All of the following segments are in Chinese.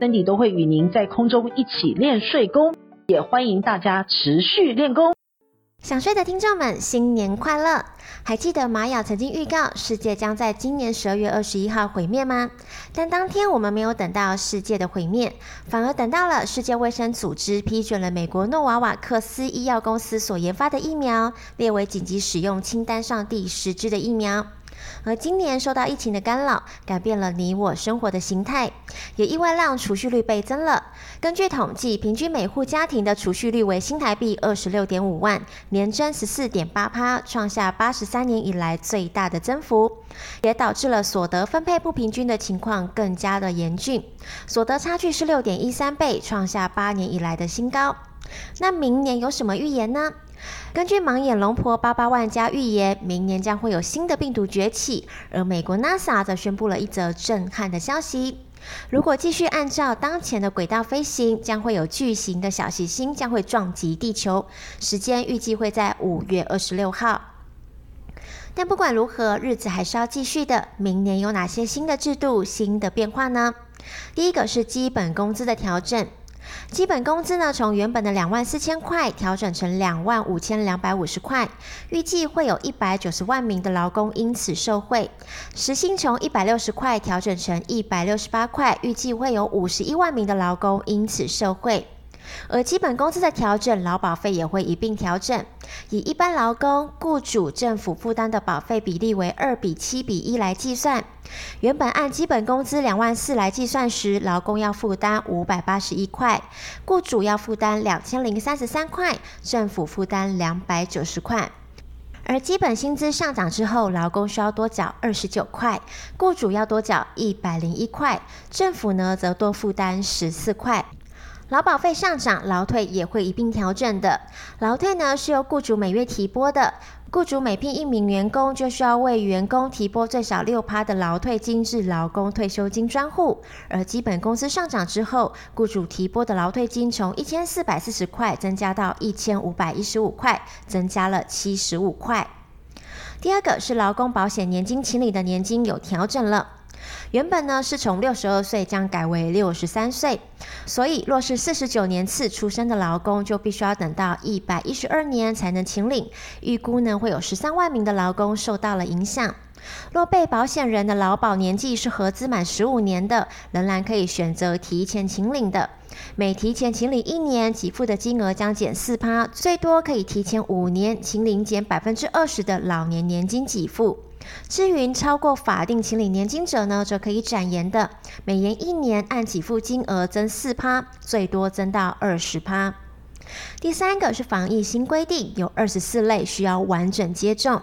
，Cindy 都会与您在空中一起练睡功，也欢迎大家持续练功。想睡的听众们，新年快乐！还记得玛雅曾经预告世界将在今年十二月二十一号毁灭吗？但当天我们没有等到世界的毁灭，反而等到了世界卫生组织批准了美国诺瓦瓦克斯医药公司所研发的疫苗，列为紧急使用清单上第十支的疫苗。而今年受到疫情的干扰，改变了你我生活的形态，也意外让储蓄率倍增了。根据统计，平均每户家庭的储蓄率为新台币二十六点五万，年增十四点八趴，创下八十三年以来最大的增幅，也导致了所得分配不平均的情况更加的严峻，所得差距是六点一三倍，创下八年以来的新高。那明年有什么预言呢？根据盲眼龙婆八八万家预言，明年将会有新的病毒崛起，而美国 NASA 则宣布了一则震撼的消息：如果继续按照当前的轨道飞行，将会有巨型的小行星将会撞击地球，时间预计会在五月二十六号。但不管如何，日子还是要继续的。明年有哪些新的制度、新的变化呢？第一个是基本工资的调整。基本工资呢，从原本的两万四千块调整成两万五千两百五十块，预计会有一百九十万名的劳工因此受惠。时薪从一百六十块调整成一百六十八块，预计会有五十一万名的劳工因此受惠。而基本工资的调整，劳保费也会一并调整，以一般劳工、雇主、政府负担的保费比例为二比七比一来计算。原本按基本工资两万四来计算时，劳工要负担五百八十一块，雇主要负担两千零三十三块，政府负担两百九十块。而基本薪资上涨之后，劳工需要多缴二十九块，雇主要多缴一百零一块，政府呢则多负担十四块。劳保费上涨，劳退也会一并调整的。劳退呢是由雇主每月提拨的，雇主每聘一名员工就需要为员工提拨最少六趴的劳退金至劳工退休金专户。而基本工资上涨之后，雇主提拨的劳退金从一千四百四十块增加到一千五百一十五块，增加了七十五块。第二个是劳工保险年金请领的年金有调整了。原本呢是从六十二岁将改为六十三岁，所以若是四十九年次出生的劳工，就必须要等到一百一十二年才能请领。预估呢会有十三万名的劳工受到了影响。若被保险人的劳保年纪是合资满十五年的，仍然可以选择提前请领的。每提前请领一年，给付的金额将减四趴，最多可以提前五年请领减百分之二十的老年年金给付。至于超过法定请领年金者呢，则可以展延的，每延一年按给付金额增四趴，最多增到二十趴。第三个是防疫新规定，有二十四类需要完整接种。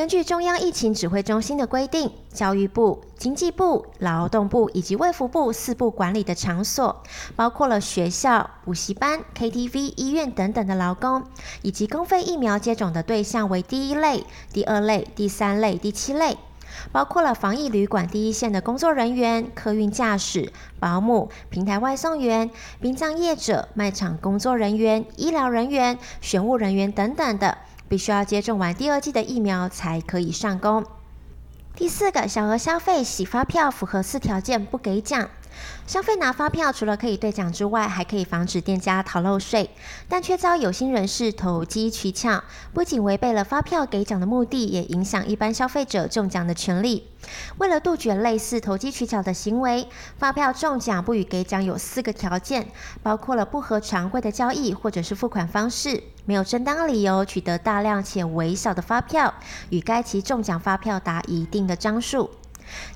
根据中央疫情指挥中心的规定，教育部、经济部、劳动部以及卫福部四部管理的场所，包括了学校、补习班、KTV、医院等等的劳工，以及公费疫苗接种的对象为第一类、第二类、第三类、第七类，包括了防疫旅馆第一线的工作人员、客运驾驶、保姆、平台外送员、殡葬业者、卖场工作人员、医疗人员、选务人员等等的。必须要接种完第二剂的疫苗才可以上工。第四个，小额消费洗发票符合四条件不给奖。消费拿发票除了可以兑奖之外，还可以防止店家逃漏税，但却遭有心人士投机取巧，不仅违背了发票给奖的目的，也影响一般消费者中奖的权利。为了杜绝类似投机取巧的行为，发票中奖不予给奖有四个条件，包括了不合常规的交易或者是付款方式，没有正当理由取得大量且微小的发票，与该期中奖发票达一定的张数。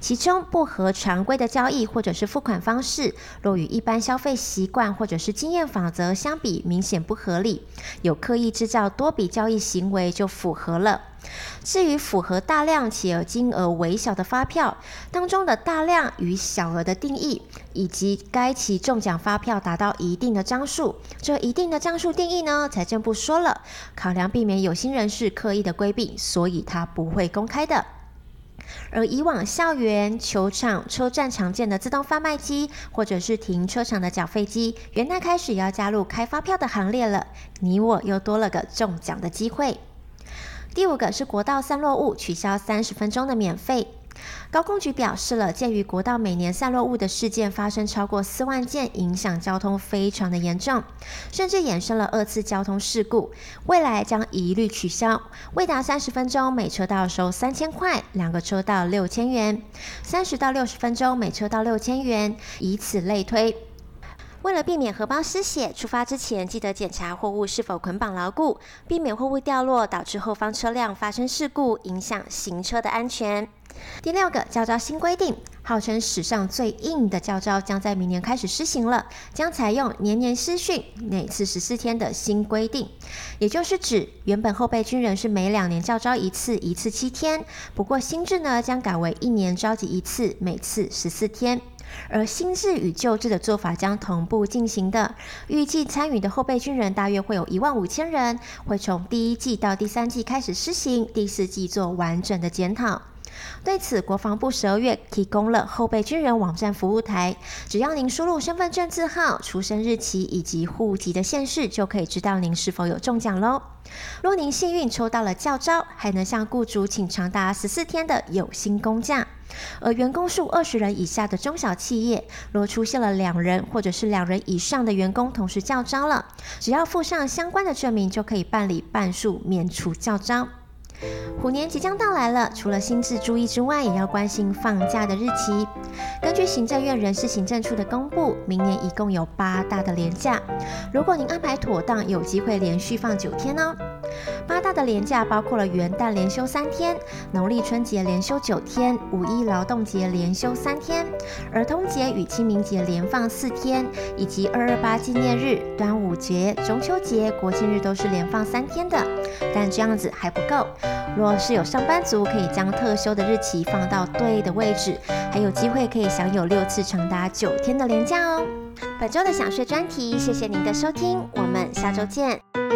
其中不合常规的交易或者是付款方式，若与一般消费习惯或者是经验法则相比，明显不合理，有刻意制造多笔交易行为就符合了。至于符合大量且金额微小的发票当中的大量与小额的定义，以及该期中奖发票达到一定的张数，这一定的张数定义呢，财政部说了，考量避免有心人士刻意的规避，所以它不会公开的。而以往校园、球场、车站常见的自动贩卖机，或者是停车场的缴费机，元旦开始要加入开发票的行列了，你我又多了个中奖的机会。第五个是国道散落物取消三十分钟的免费。高工局表示了，鉴于国道每年散落物的事件发生超过四万件，影响交通非常的严重，甚至衍生了二次交通事故，未来将一律取消。未达三十分钟，每车道收三千块，两个车道六千元；三十到六十分钟，每车道六千元，以此类推。为了避免荷包失血，出发之前记得检查货物是否捆绑牢固，避免货物掉落导致后方车辆发生事故，影响行车的安全。第六个教招新规定，号称史上最硬的教招将在明年开始施行了，将采用年年施训，每次十四天的新规定，也就是指原本后备军人是每两年教招一次，一次七天，不过新制呢将改为一年召集一次，每次十四天。而新制与旧制的做法将同步进行的，预计参与的后备军人大约会有一万五千人，会从第一季到第三季开始施行，第四季做完整的检讨。对此，国防部十二月提供了后备军人网站服务台，只要您输入身份证字号、出生日期以及户籍的县市，就可以知道您是否有中奖喽。若您幸运抽到了教招，还能向雇主请长达十四天的有薪公假。而员工数二十人以下的中小企业，若出现了两人或者是两人以上的员工同时教招了，只要附上相关的证明，就可以办理半数免除教招。虎年即将到来了，除了心智注意之外，也要关心放假的日期。根据行政院人事行政处的公布，明年一共有八大的年假，如果您安排妥当，有机会连续放九天哦。八大的连假包括了元旦连休三天，农历春节连休九天，五一劳动节连休三天，儿童节与清明节连放四天，以及二二八纪念日、端午节、中秋节、国庆日都是连放三天的。但这样子还不够，若是有上班族，可以将特休的日期放到对的位置，还有机会可以享有六次长达九天的连假哦。本周的想税专题，谢谢您的收听，我们下周见。